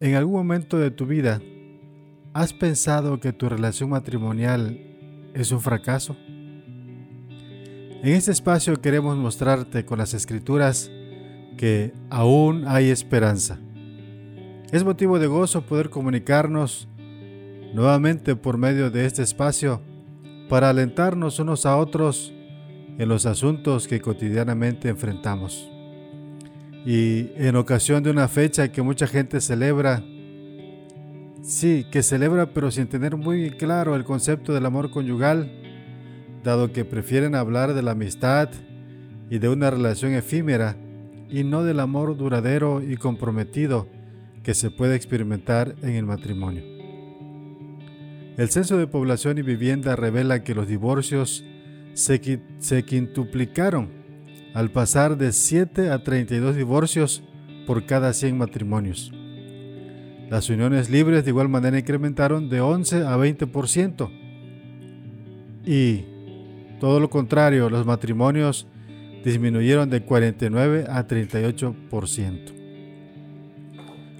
¿En algún momento de tu vida has pensado que tu relación matrimonial es un fracaso? En este espacio queremos mostrarte con las escrituras que aún hay esperanza. Es motivo de gozo poder comunicarnos nuevamente por medio de este espacio para alentarnos unos a otros en los asuntos que cotidianamente enfrentamos. Y en ocasión de una fecha que mucha gente celebra, sí, que celebra pero sin tener muy claro el concepto del amor conyugal, dado que prefieren hablar de la amistad y de una relación efímera y no del amor duradero y comprometido que se puede experimentar en el matrimonio. El censo de población y vivienda revela que los divorcios se, se quintuplicaron al pasar de 7 a 32 divorcios por cada 100 matrimonios. Las uniones libres de igual manera incrementaron de 11 a 20%. Y todo lo contrario, los matrimonios disminuyeron de 49 a 38%.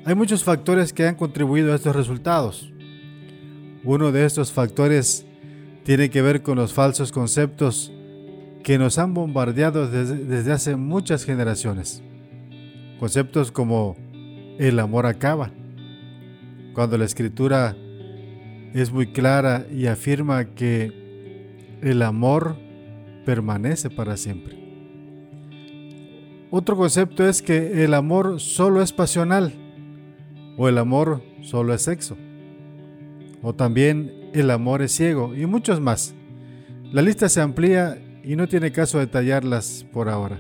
Hay muchos factores que han contribuido a estos resultados. Uno de estos factores tiene que ver con los falsos conceptos que nos han bombardeado desde, hace muchas generaciones. Conceptos como el amor acaba, cuando la escritura es muy clara y afirma que el amor permanece para siempre. Otro concepto es que el amor solo es pasional o el amor solo es sexo. O también el amor es ciego y muchos más. La lista se amplía y no tiene caso detallarlas por ahora.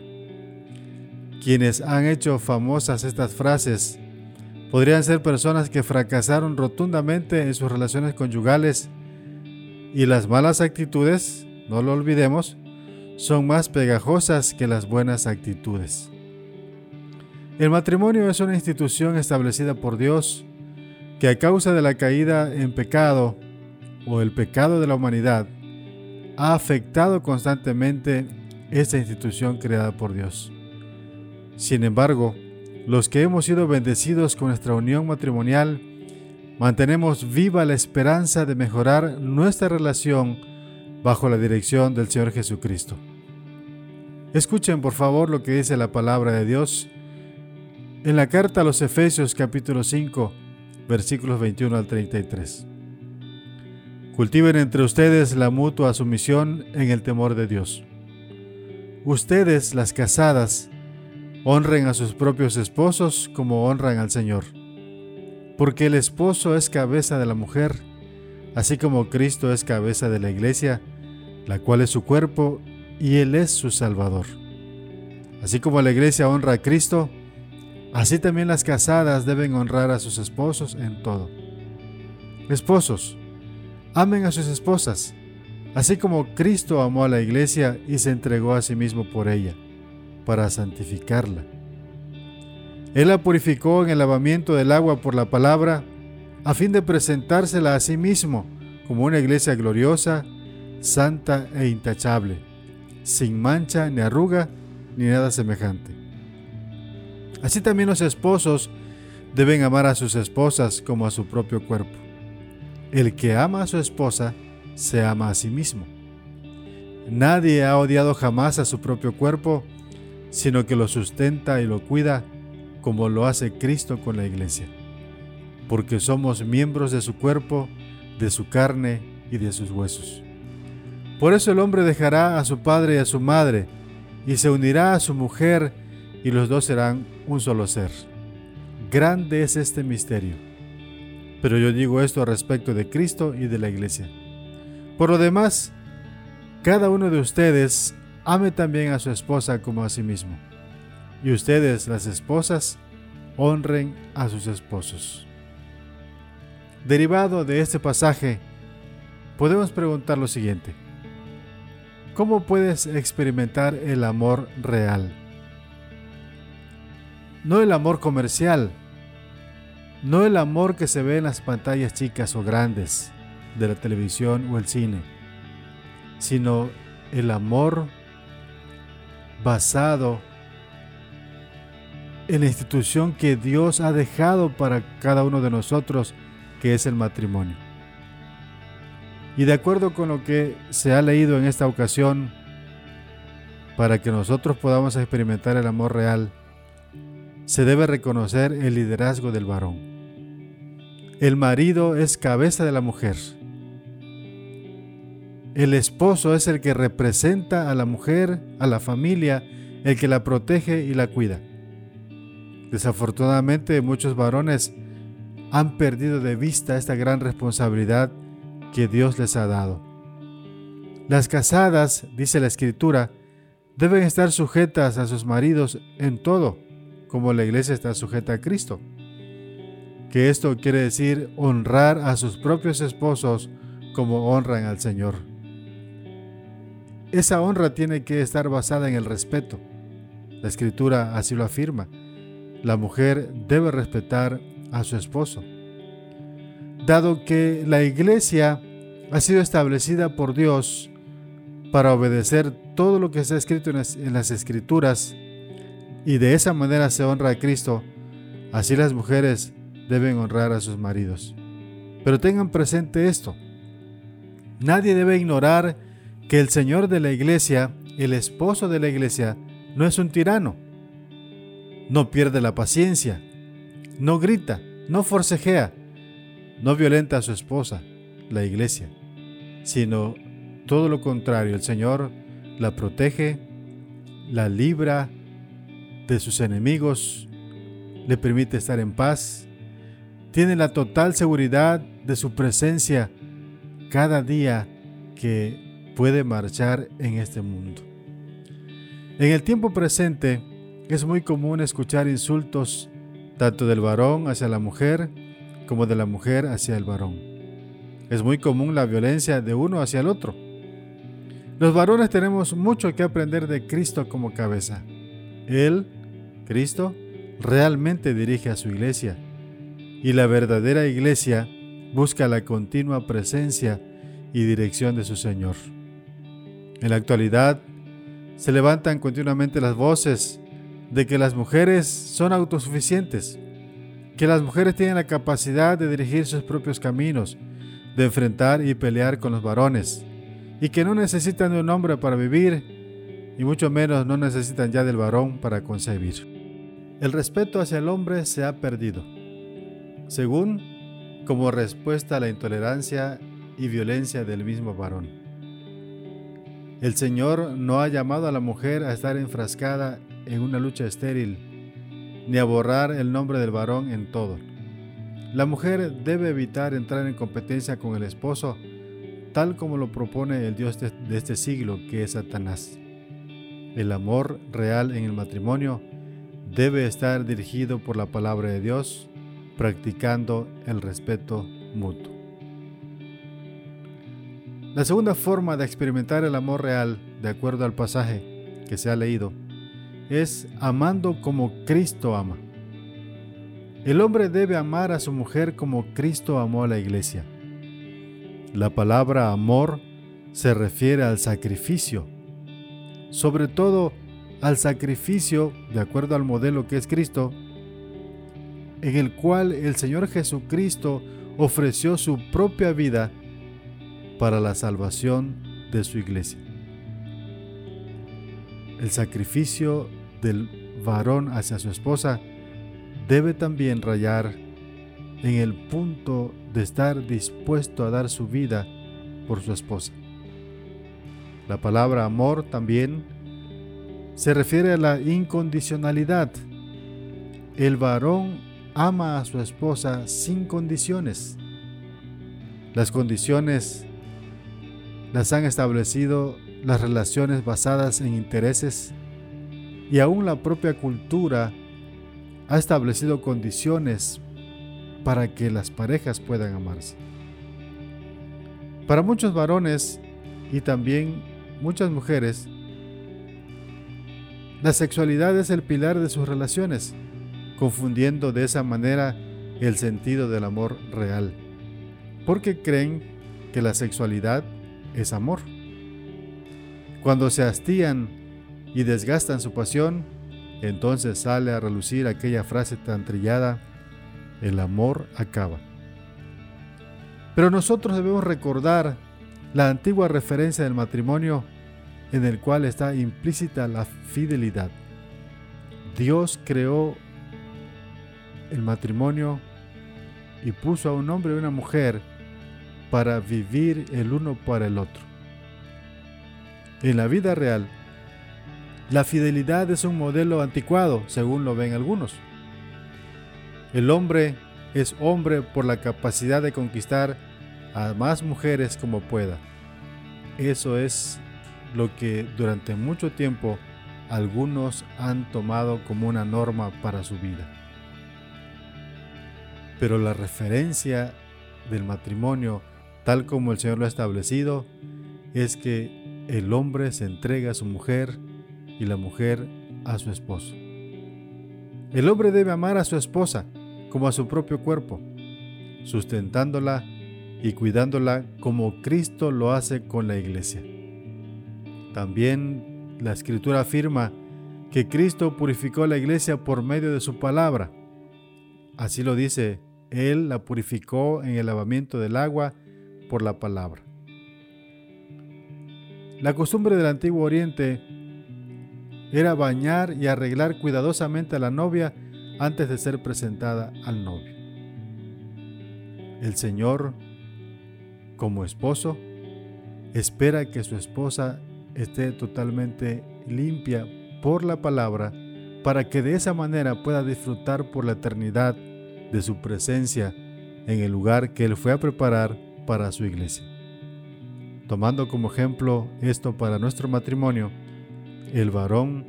Quienes han hecho famosas estas frases podrían ser personas que fracasaron rotundamente en sus relaciones conyugales y las malas actitudes, no lo olvidemos, son más pegajosas que las buenas actitudes. El matrimonio es una institución establecida por Dios que a causa de la caída en pecado o el pecado de la humanidad ha afectado constantemente esta institución creada por Dios. Sin embargo, los que hemos sido bendecidos con nuestra unión matrimonial, mantenemos viva la esperanza de mejorar nuestra relación bajo la dirección del Señor Jesucristo. Escuchen por favor lo que dice la palabra de Dios en la carta a los Efesios capítulo 5 versículos 21 al 33. Cultiven entre ustedes la mutua sumisión en el temor de Dios. Ustedes, las casadas, honren a sus propios esposos como honran al Señor, porque el esposo es cabeza de la mujer, así como Cristo es cabeza de la iglesia, la cual es su cuerpo y Él es su Salvador. Así como la iglesia honra a Cristo, así también las casadas deben honrar a sus esposos en todo. Esposos, Amen a sus esposas, así como Cristo amó a la iglesia y se entregó a sí mismo por ella, para santificarla. Él la purificó en el lavamiento del agua por la palabra, a fin de presentársela a sí mismo como una iglesia gloriosa, santa e intachable, sin mancha ni arruga ni nada semejante. Así también los esposos deben amar a sus esposas como a su propio cuerpo. El que ama a su esposa se ama a sí mismo. Nadie ha odiado jamás a su propio cuerpo, sino que lo sustenta y lo cuida como lo hace Cristo con la iglesia, porque somos miembros de su cuerpo, de su carne y de sus huesos. Por eso el hombre dejará a su padre y a su madre, y se unirá a su mujer, y los dos serán un solo ser. Grande es este misterio pero yo digo esto respecto de Cristo y de la iglesia. Por lo demás, cada uno de ustedes ame también a su esposa como a sí mismo. Y ustedes, las esposas, honren a sus esposos. Derivado de este pasaje, podemos preguntar lo siguiente. ¿Cómo puedes experimentar el amor real? No el amor comercial, no el amor que se ve en las pantallas chicas o grandes de la televisión o el cine, sino el amor basado en la institución que Dios ha dejado para cada uno de nosotros, que es el matrimonio. Y de acuerdo con lo que se ha leído en esta ocasión, para que nosotros podamos experimentar el amor real, se debe reconocer el liderazgo del varón. El marido es cabeza de la mujer. El esposo es el que representa a la mujer, a la familia, el que la protege y la cuida. Desafortunadamente muchos varones han perdido de vista esta gran responsabilidad que Dios les ha dado. Las casadas, dice la escritura, deben estar sujetas a sus maridos en todo, como la iglesia está sujeta a Cristo. Que esto quiere decir honrar a sus propios esposos como honran al Señor. Esa honra tiene que estar basada en el respeto. La escritura así lo afirma. La mujer debe respetar a su esposo. Dado que la iglesia ha sido establecida por Dios para obedecer todo lo que está escrito en las, escrituras y de esa manera se honra a Cristo, así las mujeres deben honrar a sus maridos. Pero tengan presente esto. Nadie debe ignorar que el Señor de la iglesia, el esposo de la iglesia, no es un tirano. No pierde la paciencia, no grita, no forcejea, no violenta a su esposa, la iglesia, sino todo lo contrario, el Señor la protege, la libra de sus enemigos, le permite estar en paz, tiene la total seguridad de su presencia cada día que puede marchar en este mundo. En el tiempo presente es muy común escuchar insultos tanto del varón hacia la mujer como de la mujer hacia el varón. Es muy común la violencia de uno hacia el otro. Los varones tenemos mucho que aprender de Cristo como cabeza. Él, Cristo, realmente dirige a su iglesia y la verdadera iglesia busca la continua presencia y dirección de su Señor. En la actualidad, se levantan continuamente las voces de que las mujeres son autosuficientes, que las mujeres tienen la capacidad de dirigir sus propios caminos, de enfrentar y pelear con los varones, y que no necesitan de un hombre para vivir, y mucho menos no necesitan ya del varón para concebir. El respeto hacia el hombre se ha perdido, según como respuesta a la intolerancia y violencia del mismo varón. El Señor no ha llamado a la mujer a estar enfrascada en una lucha estéril, ni a borrar el nombre del varón en todo. La mujer debe evitar entrar en competencia con el esposo, tal como lo propone el Dios de, este siglo, que es Satanás. El amor real en el matrimonio debe estar dirigido por la palabra de Dios, practicando el respeto mutuo. La segunda forma de experimentar el amor real, de acuerdo al pasaje que se ha leído, es amando como Cristo ama. El hombre debe amar a su mujer como Cristo amó a la iglesia. La palabra amor se refiere al sacrificio, sobre todo al sacrificio, de acuerdo al modelo que es Cristo, en el cual el Señor Jesucristo ofreció su propia vida para la salvación de su iglesia. El sacrificio del varón hacia su esposa debe también rayar en el punto de estar dispuesto a dar su vida por su esposa. La palabra amor también se refiere a la incondicionalidad. El varón ama a su esposa sin condiciones. Las condiciones las han establecido las relaciones basadas en intereses y aún la propia cultura ha establecido condiciones para que las parejas puedan amarse. Para muchos varones y también muchas mujeres, la sexualidad es el pilar de sus relaciones, confundiendo de esa manera el sentido del amor real, porque creen que la sexualidad es amor. Cuando se hastían y desgastan su pasión, entonces sale a relucir aquella frase tan trillada, el amor acaba. Pero nosotros debemos recordar la antigua referencia del matrimonio en el cual está implícita la fidelidad. Dios creó el matrimonio y puso a un hombre y una mujer para vivir el uno para el otro. En la vida real, la fidelidad es un modelo anticuado, según lo ven algunos. El hombre es hombre por la capacidad de conquistar a más mujeres como pueda. Eso es lo que durante mucho tiempo algunos han tomado como una norma para su vida. Pero la referencia del matrimonio, tal como el Señor lo ha establecido, es que el hombre se entrega a su mujer y la mujer a su esposo. El hombre debe amar a su esposa como a su propio cuerpo, sustentándola y cuidándola como Cristo lo hace con la iglesia. También la escritura afirma que Cristo purificó la iglesia por medio de su palabra. Así lo dice, Él la purificó en el lavamiento del agua por la palabra. La costumbre del antiguo Oriente era bañar y arreglar cuidadosamente a la novia antes de ser presentada al novio. El Señor, como esposo, espera que su esposa esté totalmente limpia por la palabra para que de esa manera pueda disfrutar por la eternidad de su presencia en el lugar que Él fue a preparar para su iglesia. Tomando como ejemplo esto para nuestro matrimonio, el varón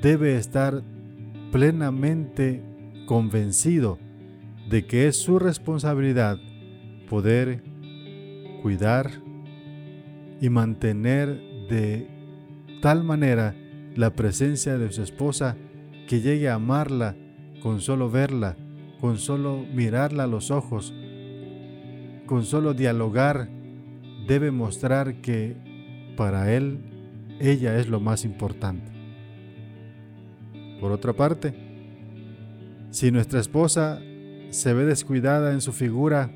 debe estar plenamente convencido de que es su responsabilidad poder cuidar y mantener de tal manera la presencia de su esposa que llegue a amarla con solo verla, con solo mirarla a los ojos, con solo dialogar, debe mostrar que para él ella es lo más importante. Por otra parte, si nuestra esposa se ve descuidada en su figura,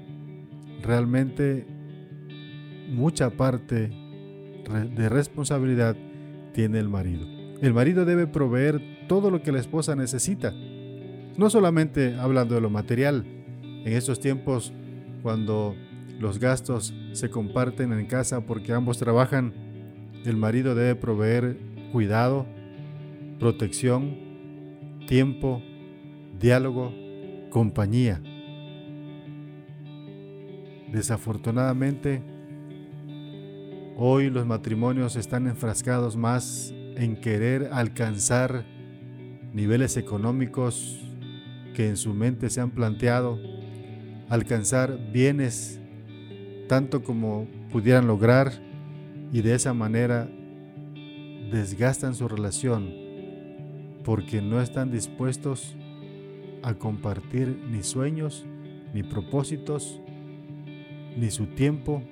realmente mucha parte de responsabilidad tiene el marido. El marido debe proveer todo lo que la esposa necesita, no solamente hablando de lo material. En estos tiempos, cuando los gastos se comparten en casa porque ambos trabajan, el marido debe proveer cuidado, protección, tiempo, diálogo, compañía. Desafortunadamente, Hoy los matrimonios están enfrascados más en querer alcanzar niveles económicos que en su mente se han planteado, alcanzar bienes tanto como pudieran lograr y de esa manera desgastan su relación porque no están dispuestos a compartir ni sueños, ni propósitos, ni su tiempo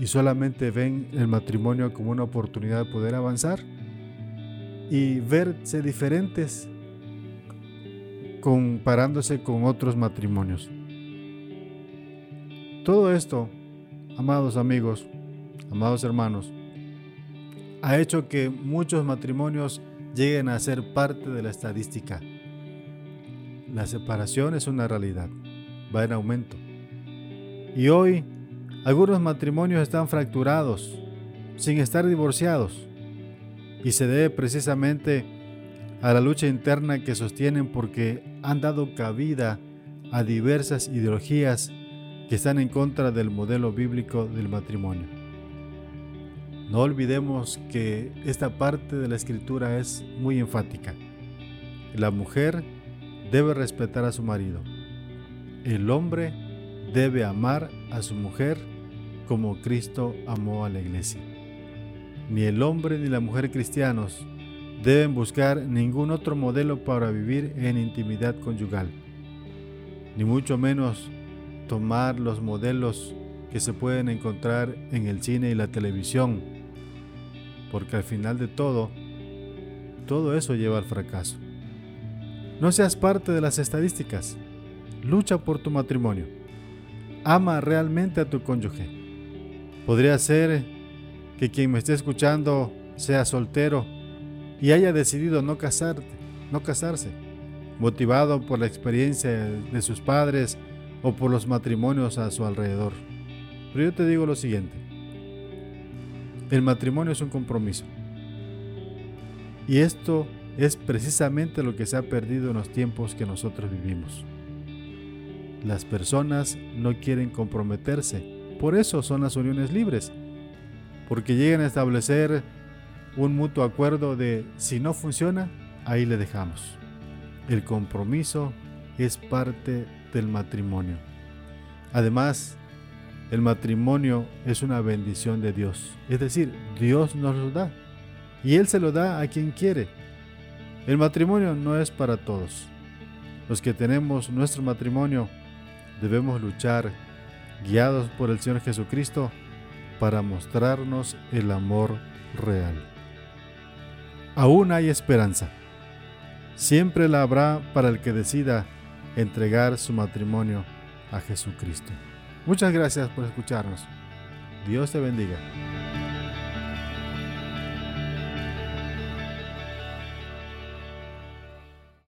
y solamente ven el matrimonio como una oportunidad de poder avanzar y verse diferentes comparándose con otros matrimonios. Todo esto, amados amigos, amados hermanos, ha hecho que muchos matrimonios lleguen a ser parte de la estadística. La separación es una realidad, va en aumento. Y hoy algunos matrimonios están fracturados, sin estar divorciados, y se debe precisamente a la lucha interna que sostienen porque han dado cabida a diversas ideologías que están en contra del modelo bíblico del matrimonio. No olvidemos que esta parte de la escritura es muy enfática. La mujer debe respetar a su marido. El hombre debe amar a su mujer como Cristo amó a la iglesia. Ni el hombre ni la mujer cristianos deben buscar ningún otro modelo para vivir en intimidad conyugal, ni mucho menos tomar los modelos que se pueden encontrar en el cine y la televisión, porque al final de todo, todo eso lleva al fracaso. No seas parte de las estadísticas. Lucha por tu matrimonio. Ama realmente a tu cónyuge. Podría ser que quien me esté escuchando sea soltero y haya decidido no casarte, no casarse, motivado por la experiencia de sus padres o por los matrimonios a su alrededor. Pero yo te digo lo siguiente. El matrimonio es un compromiso. Y esto es precisamente lo que se ha perdido en los tiempos que nosotros vivimos. Las personas no quieren comprometerse, por eso son las uniones libres, porque llegan a establecer un mutuo acuerdo de si no funciona, ahí le dejamos. El compromiso es parte del matrimonio. Además, el matrimonio es una bendición de Dios, es decir, Dios nos lo da y Él se lo da a quien quiere. El matrimonio no es para todos. Los que tenemos nuestro matrimonio debemos luchar, guiados por el Señor Jesucristo, para mostrarnos el amor real. Aún hay esperanza. Siempre la habrá para el que decida entregar su matrimonio a Jesucristo. Muchas gracias por escucharnos. Dios te bendiga.